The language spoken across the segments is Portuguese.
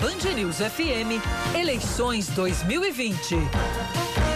Band News FM, eleições 2020.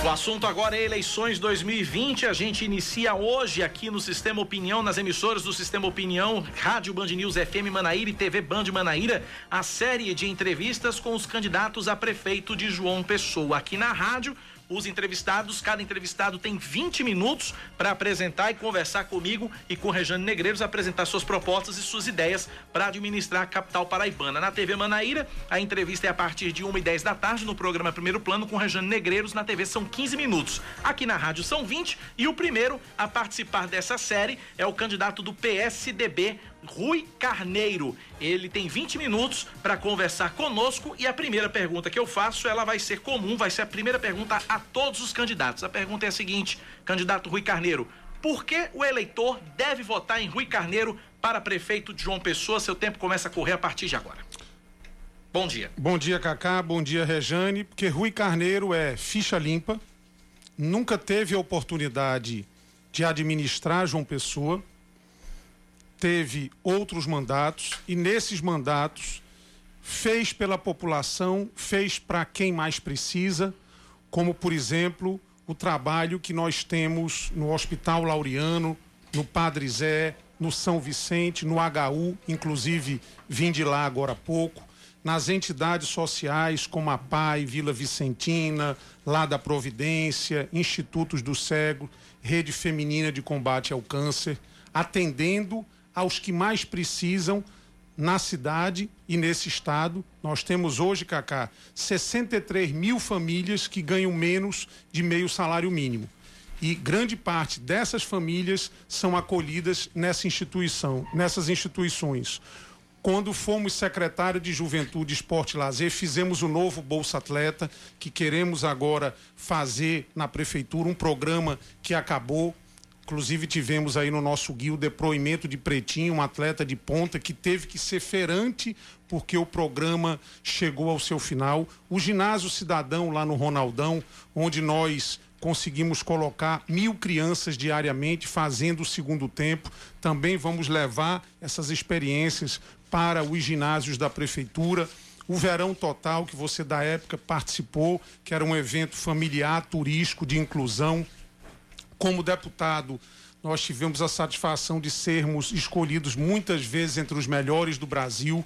O assunto agora é eleições 2020. A gente inicia hoje aqui no Sistema Opinião, nas emissoras do Sistema Opinião, Rádio Band News FM Manaíra e TV Band Manaíra, a série de entrevistas com os candidatos a prefeito de João Pessoa. Aqui na rádio, os entrevistados, cada entrevistado tem 20 minutos para apresentar e conversar comigo e com Rejane Negreiros, apresentar suas propostas e suas ideias para administrar a capital paraibana. Na TV Manaíra, a entrevista é a partir de 1 e 10 da tarde no programa Primeiro Plano com Rejane Negreiros. Na TV são 15 minutos. Aqui na rádio são 20 e o primeiro a participar dessa série é o candidato do PSDB, Rui Carneiro. Ele tem 20 minutos para conversar conosco e a primeira pergunta que eu faço, ela vai ser comum, vai ser a primeira pergunta a todos os candidatos. A pergunta é a seguinte, candidato Rui Carneiro, por que o eleitor deve votar em Rui Carneiro para prefeito de João Pessoa? Seu tempo começa a correr a partir de agora. Bom dia. Bom dia, Cacá. Bom dia, Rejane. Porque Rui Carneiro é ficha limpa, nunca teve a oportunidade de administrar João Pessoa teve outros mandatos e nesses mandatos fez pela população, fez para quem mais precisa, como por exemplo o trabalho que nós temos no Hospital Laureano, no Padre Zé, no São Vicente, no HU, inclusive vim de lá agora há pouco, nas entidades sociais como a PAI, Vila Vicentina, lá da Providência, Institutos do Cego, Rede Feminina de Combate ao Câncer, atendendo aos que mais precisam na cidade e nesse estado. Nós temos hoje, Cacá, 63 mil famílias que ganham menos de meio salário mínimo. E grande parte dessas famílias são acolhidas nessa instituição, nessas instituições. Quando fomos secretário de Juventude, Esporte e Lazer, fizemos o novo Bolsa Atleta, que queremos agora fazer na prefeitura, um programa que acabou, Inclusive tivemos aí no nosso guia o depoimento de Pretinho, um atleta de ponta que teve que ser ferante porque o programa chegou ao seu final. O ginásio cidadão lá no Ronaldão, onde nós conseguimos colocar mil crianças diariamente fazendo o segundo tempo. Também vamos levar essas experiências para os ginásios da prefeitura. O Verão Total, que você da época participou, que era um evento familiar, turístico, de inclusão como deputado, nós tivemos a satisfação de sermos escolhidos muitas vezes entre os melhores do Brasil,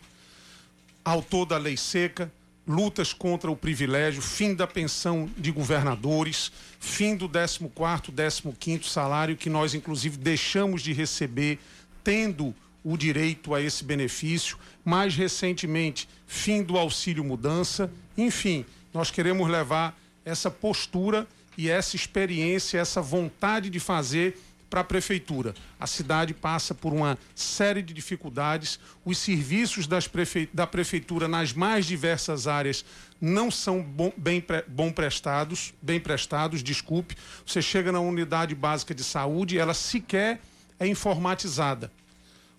autor da lei seca, lutas contra o privilégio, fim da pensão de governadores, fim do 14º, 15º salário que nós inclusive deixamos de receber tendo o direito a esse benefício, mais recentemente, fim do auxílio mudança, enfim, nós queremos levar essa postura e essa experiência, essa vontade de fazer para a prefeitura. A cidade passa por uma série de dificuldades, os serviços prefe... da prefeitura nas mais diversas áreas não são bom, bem, bom prestados, bem prestados, desculpe. Você chega na unidade básica de saúde, ela sequer é informatizada.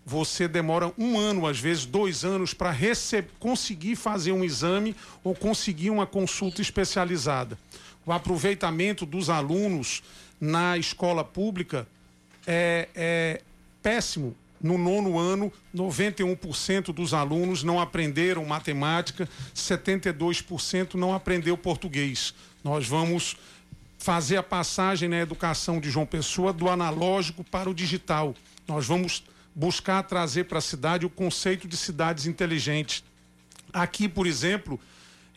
Você demora um ano, às vezes dois anos, para rece... conseguir fazer um exame ou conseguir uma consulta especializada o aproveitamento dos alunos na escola pública é, é péssimo. No nono ano, 91% dos alunos não aprenderam matemática, 72% não aprendeu português. Nós vamos fazer a passagem na educação de João Pessoa do analógico para o digital. Nós vamos buscar trazer para a cidade o conceito de cidades inteligentes. Aqui, por exemplo,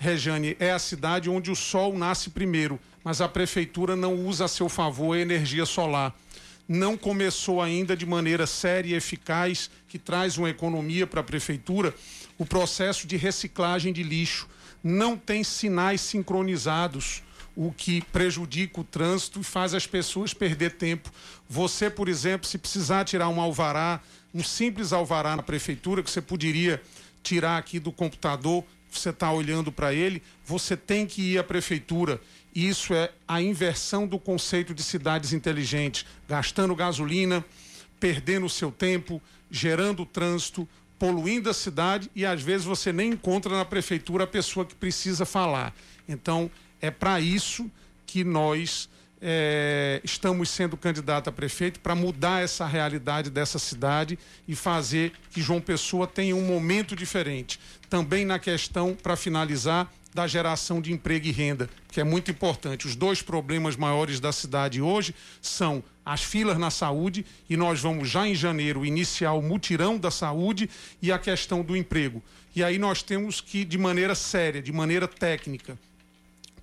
Rejane, é a cidade onde o sol nasce primeiro, mas a prefeitura não usa a seu favor a energia solar. Não começou ainda de maneira séria e eficaz, que traz uma economia para a prefeitura, o processo de reciclagem de lixo. Não tem sinais sincronizados o que prejudica o trânsito e faz as pessoas perder tempo. Você, por exemplo, se precisar tirar um alvará, um simples alvará na prefeitura, que você poderia tirar aqui do computador, você está olhando para ele, você tem que ir à prefeitura. Isso é a inversão do conceito de cidades inteligentes, gastando gasolina, perdendo o seu tempo, gerando trânsito, poluindo a cidade e às vezes você nem encontra na prefeitura a pessoa que precisa falar. Então, é para isso que nós é, estamos sendo candidato a prefeito para mudar essa realidade dessa cidade e fazer que João Pessoa tenha um momento diferente. Também na questão, para finalizar, da geração de emprego e renda, que é muito importante. Os dois problemas maiores da cidade hoje são as filas na saúde, e nós vamos já em janeiro iniciar o mutirão da saúde e a questão do emprego. E aí nós temos que, de maneira séria, de maneira técnica,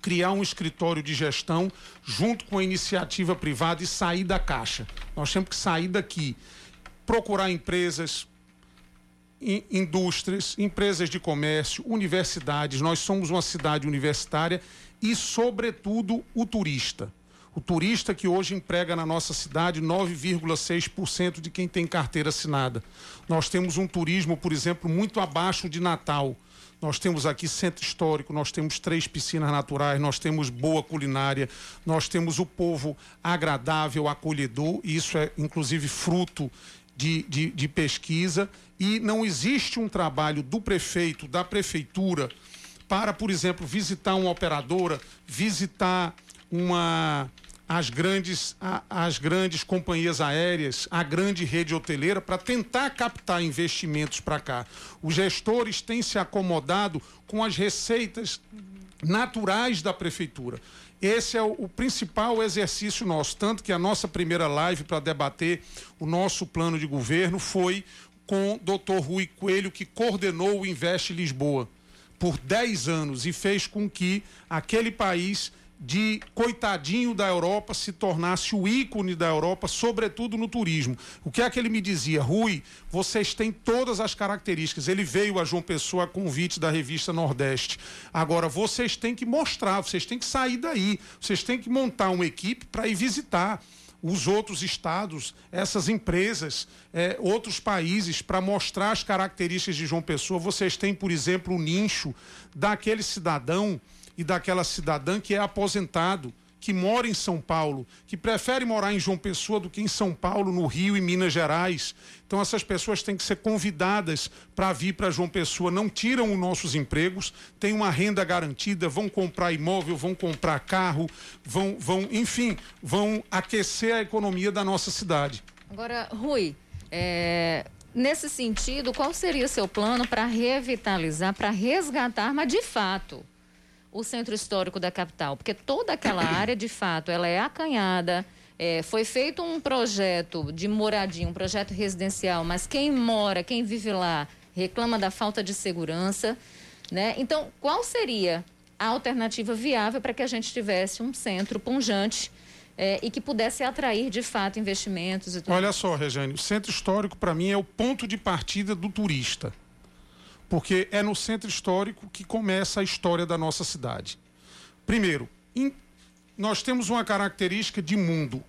criar um escritório de gestão junto com a iniciativa privada e sair da caixa. Nós temos que sair daqui, procurar empresas, indústrias, empresas de comércio, universidades. Nós somos uma cidade universitária e, sobretudo, o turista. O turista que hoje emprega na nossa cidade 9,6% de quem tem carteira assinada. Nós temos um turismo, por exemplo, muito abaixo de Natal. Nós temos aqui centro histórico, nós temos três piscinas naturais, nós temos boa culinária, nós temos o povo agradável, acolhedor, e isso é inclusive fruto de, de, de pesquisa. E não existe um trabalho do prefeito, da prefeitura, para, por exemplo, visitar uma operadora, visitar uma as grandes, a, grandes companhias aéreas, a grande rede hoteleira, para tentar captar investimentos para cá. Os gestores têm se acomodado com as receitas naturais da prefeitura. Esse é o, o, principal exercício nosso, tanto que a nossa primeira live para debater o nosso plano de governo foi com o doutor Rui Coelho, que coordenou o Investe Lisboa por 10 anos e fez com que aquele país de coitadinho da Europa se tornasse o ícone da Europa, sobretudo no turismo. O que é que ele me dizia? Rui, vocês têm todas as características. Ele veio a João Pessoa a convite da revista Nordeste. Agora, vocês têm que mostrar, vocês têm que sair daí, vocês têm que montar uma equipe para ir visitar os outros estados, essas empresas, é, outros países, para mostrar as características de João Pessoa. Vocês têm, por exemplo, o nicho daquele cidadão e daquela cidadã que é aposentado, que mora em São Paulo, que prefere morar em João Pessoa do que em São Paulo, no Rio e Minas Gerais. Então essas pessoas têm que ser convidadas para vir para João Pessoa, não tiram os nossos empregos, têm uma renda garantida, vão comprar imóvel, vão comprar carro, vão, vão, enfim, vão aquecer a economia da nossa cidade. Agora, Rui, é, nesse sentido, qual seria o seu plano para revitalizar, para resgatar, mas de fato, o centro histórico da capital, porque toda aquela área, de fato, ela é acanhada. É, foi feito um projeto de moradia, um projeto residencial, mas quem mora, quem vive lá, reclama da falta de segurança. Né? Então, qual seria a alternativa viável para que a gente tivesse um centro punjante é, e que pudesse atrair, de fato, investimentos? E tudo? Olha só, Regiane, o centro histórico, para mim, é o ponto de partida do turista porque é no centro histórico que começa a história da nossa cidade. Primeiro, in, nós temos uma característica de mundo.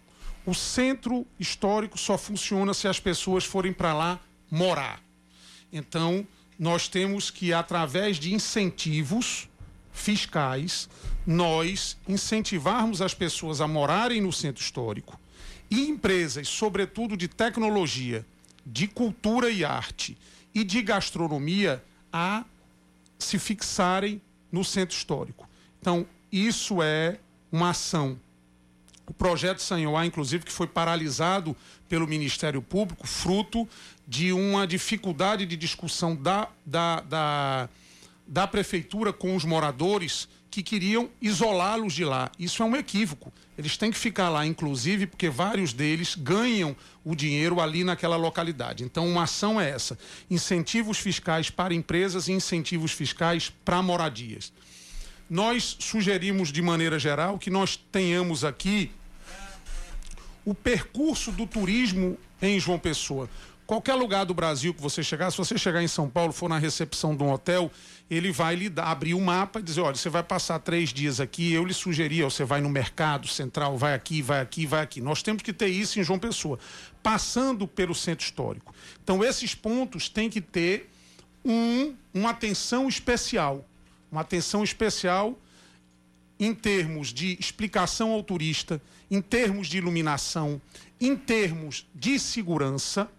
O centro histórico só funciona se as pessoas forem para lá morar. Então, nós temos que, através de incentivos fiscais, nós incentivarmos as pessoas a morarem no centro histórico e empresas, sobretudo de tecnologia, de cultura e arte e de gastronomia, a se fixarem no centro histórico. Então, isso é uma ação. O projeto Sanhoá, inclusive, que foi paralisado pelo Ministério Público, fruto de uma dificuldade de discussão da, da, da, da prefeitura com os moradores que queriam isolá-los de lá. Isso é um equívoco. Eles têm que ficar lá, inclusive, porque vários deles ganham o dinheiro ali naquela localidade. Então, uma ação é essa: incentivos fiscais para empresas e incentivos fiscais para moradias. Nós sugerimos, de maneira geral, que nós tenhamos aqui o percurso do turismo em João Pessoa. Qualquer lugar do Brasil que você chegar, se você chegar em São Paulo, for na recepção de um hotel, ele vai lhe dar, abrir o um mapa e dizer, olha, você vai passar três dias aqui, eu lhe sugeria, você vai no mercado central, vai aqui, vai aqui, vai aqui. Nós temos que ter isso em João Pessoa, passando pelo centro histórico. Então, esses pontos têm que ter um, uma atenção especial. Uma atenção especial em termos de explicação ao turista, em termos de iluminação, em termos de segurança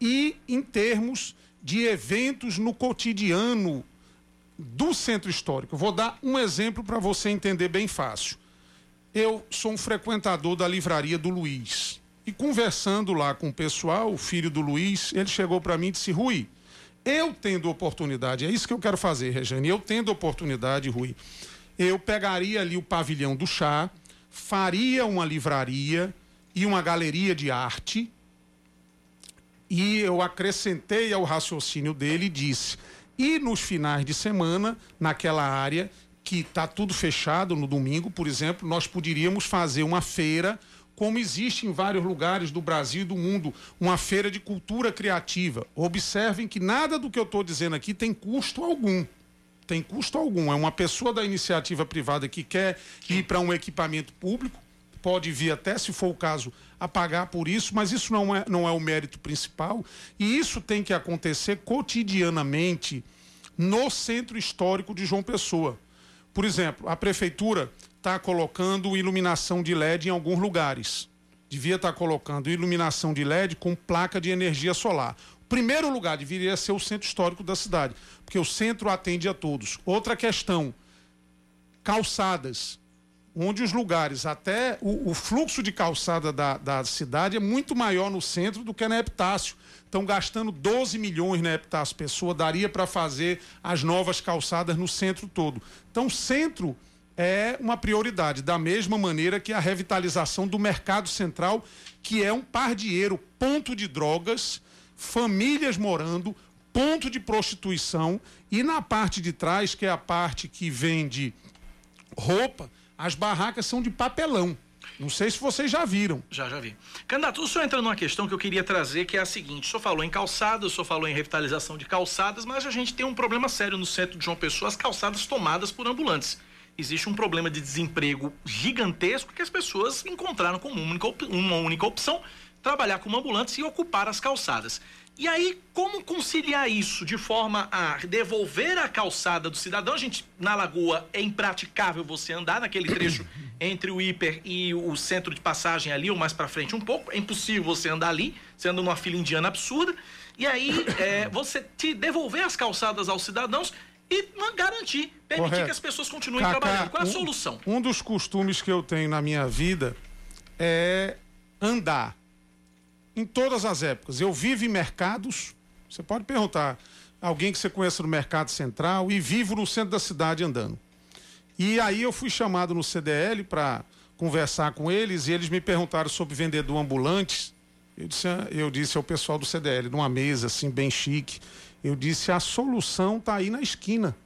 e em termos de eventos no cotidiano do centro histórico. Vou dar um exemplo para você entender bem fácil. eu sou um frequentador da livraria do Luiz. E conversando lá com o pessoal, o filho do Luiz, ele chegou para mim e disse: Rui, eu tendo oportunidade, é isso que eu quero fazer, Regiane, eu tendo oportunidade, Rui, eu pegaria ali o pavilhão do chá, faria uma livraria e uma galeria de arte. E eu acrescentei ao raciocínio dele e disse: e nos finais de semana, naquela área que está tudo fechado no domingo, por exemplo, nós poderíamos fazer uma feira como existe em vários lugares do Brasil e do mundo, uma feira de cultura criativa. Observem que nada do que eu estou dizendo aqui tem custo algum. Tem custo algum. É uma pessoa da iniciativa privada que quer ir para um equipamento público, pode vir até, se for o caso, a pagar por isso, mas isso não é, não é o mérito principal. E isso tem que acontecer cotidianamente no centro histórico de João Pessoa. Por exemplo, a prefeitura está colocando iluminação de LED em alguns lugares. Devia estar tá colocando iluminação de LED com placa de energia solar. Primeiro lugar deveria ser o centro histórico da cidade, porque o centro atende a todos. Outra questão: calçadas, onde os lugares, até o, o fluxo de calçada da, da cidade é muito maior no centro do que na Epitácio. Estão gastando 12 milhões na Epitácio Pessoa, daria para fazer as novas calçadas no centro todo. Então, centro é uma prioridade, da mesma maneira que a revitalização do mercado central, que é um pardieiro, ponto de drogas, famílias morando, ponto de prostituição, e na parte de trás, que é a parte que vende roupa, as barracas são de papelão. Não sei se vocês já viram. Já, já vi. Candidato, o senhor entra numa questão que eu queria trazer, que é a seguinte: o senhor falou em calçadas, o senhor falou em revitalização de calçadas, mas a gente tem um problema sério no centro de João Pessoa, as calçadas tomadas por ambulantes existe um problema de desemprego gigantesco que as pessoas encontraram como uma única opção trabalhar como ambulantes e ocupar as calçadas. E aí, como conciliar isso de forma a devolver a calçada do cidadão? A gente, na Lagoa, é impraticável você andar naquele trecho entre o hiper e o centro de passagem ali, ou mais para frente um pouco. É impossível você andar ali, anda numa fila indiana absurda. E aí, é, você te devolver as calçadas aos cidadãos e garantir, permitir Correto. que as pessoas continuem Cacá, trabalhando. Qual é a um, solução? Um dos costumes que eu tenho na minha vida é andar. Em todas as épocas. Eu vivo em mercados. Você pode perguntar alguém que você conhece no Mercado Central e vivo no centro da cidade andando. E aí eu fui chamado no CDL para conversar com eles e eles me perguntaram sobre vendedor ambulante. Eu disse, eu disse ao pessoal do CDL, numa mesa assim bem chique. Eu disse: a solução está aí na esquina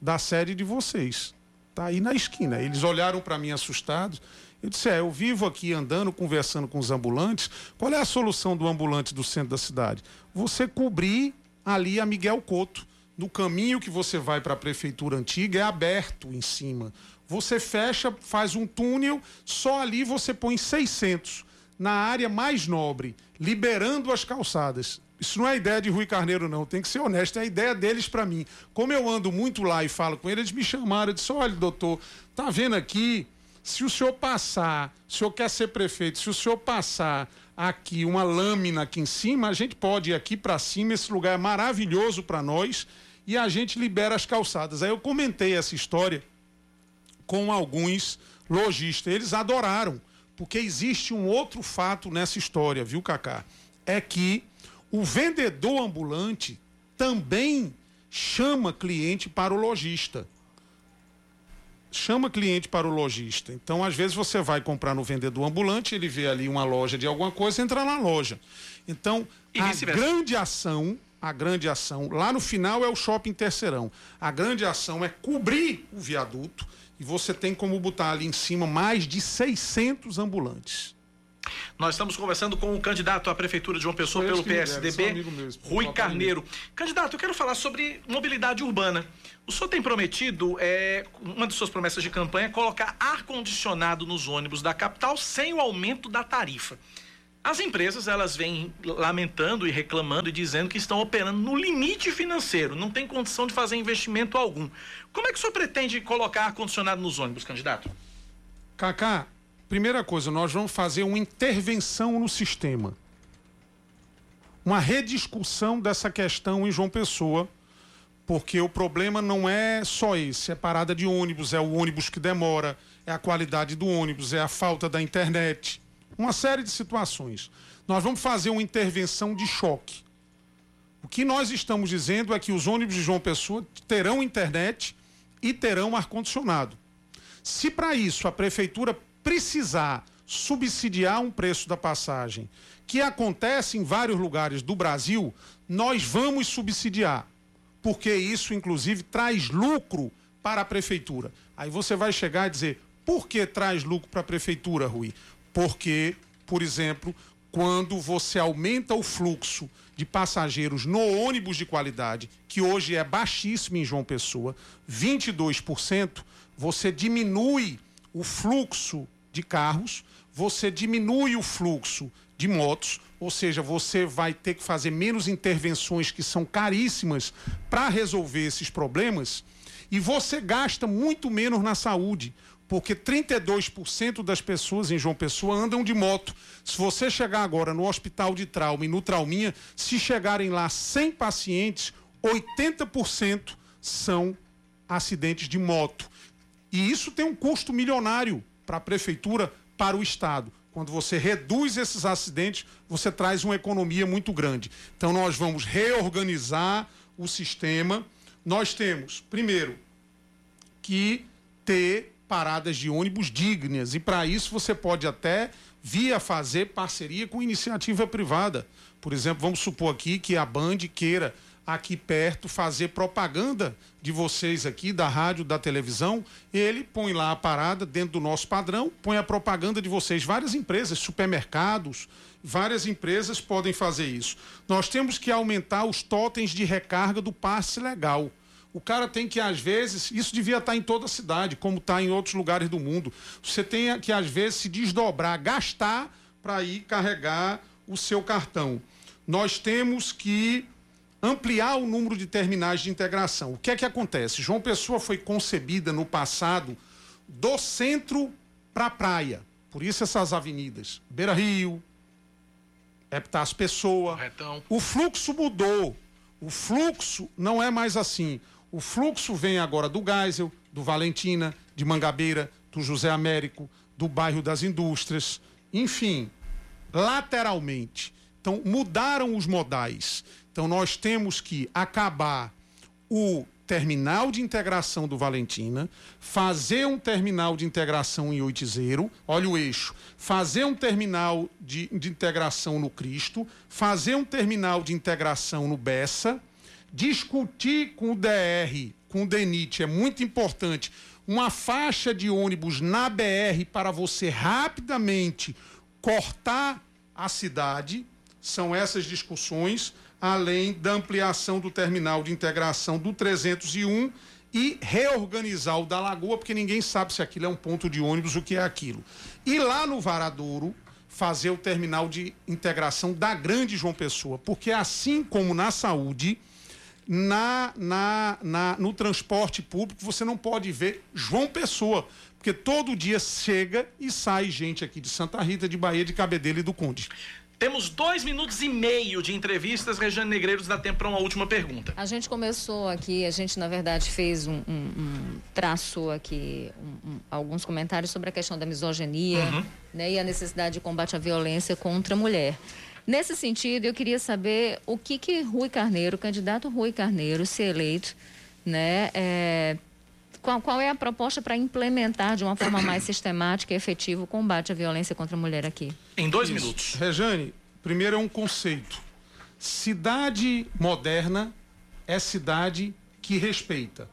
da sede de vocês. Está aí na esquina. Eles olharam para mim assustados. Eu disse: é, eu vivo aqui andando, conversando com os ambulantes. Qual é a solução do ambulante do centro da cidade? Você cobrir ali a Miguel Couto. No caminho que você vai para a prefeitura antiga é aberto em cima. Você fecha, faz um túnel, só ali você põe 600 na área mais nobre, liberando as calçadas. Isso não é ideia de Rui Carneiro, não. Tem que ser honesto. É a ideia deles para mim. Como eu ando muito lá e falo com eles, eles me chamaram. Eu disse: olha, doutor, tá vendo aqui? Se o senhor passar, se o senhor quer ser prefeito, se o senhor passar aqui uma lâmina aqui em cima, a gente pode ir aqui para cima. Esse lugar é maravilhoso para nós e a gente libera as calçadas. Aí eu comentei essa história com alguns lojistas. Eles adoraram, porque existe um outro fato nessa história, viu, Cacá? É que o vendedor ambulante também chama cliente para o lojista. Chama cliente para o lojista. Então, às vezes, você vai comprar no vendedor ambulante, ele vê ali uma loja de alguma coisa, entra na loja. Então, e a grande ação, a grande ação, lá no final é o shopping terceirão. A grande ação é cobrir o viaduto e você tem como botar ali em cima mais de 600 ambulantes. Nós estamos conversando com o candidato à Prefeitura de João Pessoa pelo PSDB, Rui Carneiro. Candidato, eu quero falar sobre mobilidade urbana. O senhor tem prometido, é, uma de suas promessas de campanha, é colocar ar-condicionado nos ônibus da capital sem o aumento da tarifa. As empresas, elas vêm lamentando e reclamando e dizendo que estão operando no limite financeiro, não tem condição de fazer investimento algum. Como é que o senhor pretende colocar ar-condicionado nos ônibus, candidato? Cacá, Primeira coisa, nós vamos fazer uma intervenção no sistema. Uma rediscussão dessa questão em João Pessoa, Porque o problema não é só esse, é parada de ônibus, é o ônibus que demora, é a qualidade do ônibus, é a falta da internet, uma série de situações. Nós vamos fazer uma intervenção de choque. O que nós estamos dizendo é que os ônibus de João Pessoa terão internet e terão ar-condicionado. Se para isso a prefeitura precisar subsidiar um preço da passagem, que acontece em vários lugares do Brasil, nós vamos subsidiar, porque isso, inclusive, traz lucro para a prefeitura. Aí você vai chegar e dizer: por que traz lucro para a prefeitura, Rui? Porque, por exemplo, quando você aumenta o fluxo de passageiros no ônibus de qualidade, que hoje é baixíssimo em João Pessoa, 22%, você diminui o fluxo de carros, você diminui o fluxo de motos, ou seja, você vai ter que fazer menos intervenções que são caríssimas para resolver esses problemas, e você gasta muito menos na saúde porque 32% das pessoas em João Pessoa andam de moto. Se você chegar agora no hospital de trauma e no trauminha, se chegarem lá 100 pacientes, 80% são acidentes de moto. E isso tem um custo milionário para a prefeitura, para o estado. Quando você reduz esses acidentes, você traz uma economia muito grande. Então nós vamos reorganizar o sistema. Nós temos, primeiro, que ter paradas de ônibus dignas. E para isso você pode até via fazer parceria com iniciativa privada. Por exemplo, vamos supor aqui que a Band queira aqui perto fazer propaganda de vocês aqui, da rádio, da televisão, ele põe lá a parada dentro do nosso padrão, põe a propaganda de vocês. Várias empresas, supermercados, várias empresas podem fazer isso. Nós temos que aumentar os totens de recarga do passe legal. O cara tem que, às vezes, isso devia estar em toda a cidade, como está em outros lugares do mundo. Você tem que, às vezes, se desdobrar, gastar para ir carregar o seu cartão. Nós temos que ampliar o número de terminais de integração. O que é que acontece? João Pessoa foi concebida no passado do centro para a praia. Por isso essas avenidas. Beira Rio, Epitácio Pessoa. Retão. O fluxo mudou. O fluxo não é mais assim. O fluxo vem agora do Geisel, do Valentina, de Mangabeira, do José Américo, do bairro das Indústrias, enfim, lateralmente. Então, mudaram os modais. Então, nós temos que acabar o terminal de integração do Valentina, fazer um terminal de integração em Oitizeiro, olha o eixo, fazer um terminal de, de integração no Cristo, fazer um terminal de integração no Bessa discutir com o DR, com o DENIT, é muito importante. Uma faixa de ônibus na BR para você rapidamente cortar a cidade, são essas discussões, além da ampliação do terminal de integração do 301 e reorganizar o da Lagoa, porque ninguém sabe se aquilo é um ponto de ônibus, o que é aquilo. E lá no Varadouro, fazer o terminal de integração da Grande João Pessoa, porque assim como na saúde na, na, na, no transporte público você não pode ver João Pessoa, porque todo dia chega e sai gente aqui de Santa Rita, de Bahia, de Cabedelo e do Conde. Temos dois minutos e meio de entrevistas. Regiane Negreiros dá tempo para uma última pergunta. A gente começou aqui, a gente na verdade fez um, um, um traço aqui, um, alguns comentários sobre a questão da misoginia uhum. né, e a necessidade de combate à violência contra a mulher. Nesse sentido, eu queria saber o que que Rui Carneiro, o candidato Rui Carneiro, se eleito, né, é, qual, qual é a proposta para implementar de uma forma mais sistemática e efetiva o combate à violência contra a mulher aqui? Em dois Isso. minutos. Rejane, primeiro é um conceito. Cidade moderna é cidade que respeita.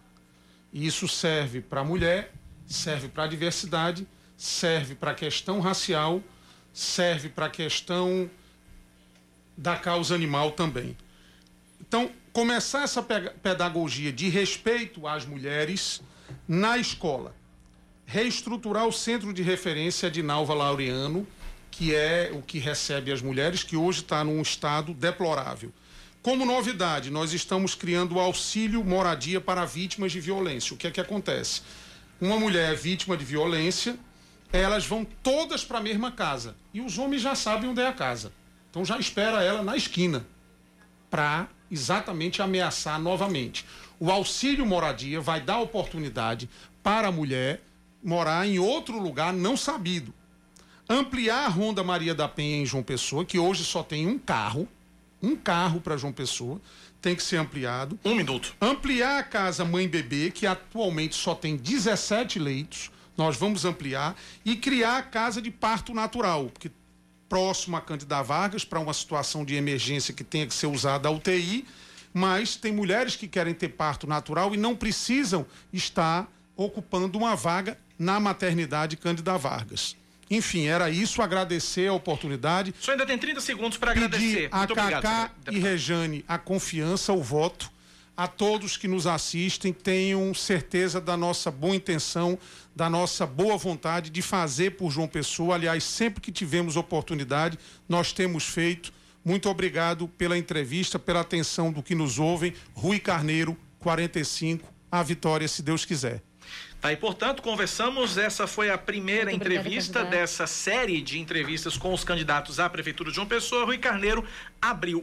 E isso serve para a mulher, serve para a diversidade, serve para a questão racial, serve para a questão da causa animal também. Então, começar essa pedagogia de respeito às mulheres na escola. Reestruturar o centro de referência de Nalva Laureano, que é o que recebe as mulheres, que hoje está num estado deplorável. Como novidade, nós estamos criando o auxílio moradia para vítimas de violência. O que é que acontece? Uma mulher é vítima de violência, elas vão todas para a mesma casa. E os homens já sabem onde é a casa. Então já espera ela na esquina para exatamente ameaçar novamente. O auxílio moradia vai dar oportunidade para a mulher morar em outro lugar não sabido. Ampliar a Ronda Maria da Penha em João Pessoa, que hoje só tem um carro, um carro para João Pessoa, tem que ser ampliado. Um minuto. Ampliar a casa Mãe Bebê, que atualmente só tem 17 leitos, nós vamos ampliar. E criar a casa de parto natural, porque próximo a Cândida Vargas, para uma situação de emergência que tenha que ser usada a UTI, mas tem mulheres que querem ter parto natural e não precisam estar ocupando uma vaga na maternidade Cândida Vargas. Enfim, era isso, agradecer a oportunidade. Só ainda tem 30 segundos para agradecer. a Muito Cacá e Rejane a confiança, o voto. A todos que nos assistem, tenham certeza da nossa boa intenção, da nossa boa vontade de fazer por João Pessoa. Aliás, sempre que tivemos oportunidade, nós temos feito. Muito obrigado pela entrevista, pela atenção do que nos ouvem. Rui Carneiro, 45, a vitória, se Deus quiser. Tá, e portanto, conversamos. Essa foi a primeira Muito entrevista obrigada, dessa série de entrevistas com os candidatos à Prefeitura de João Pessoa. Rui Carneiro abriu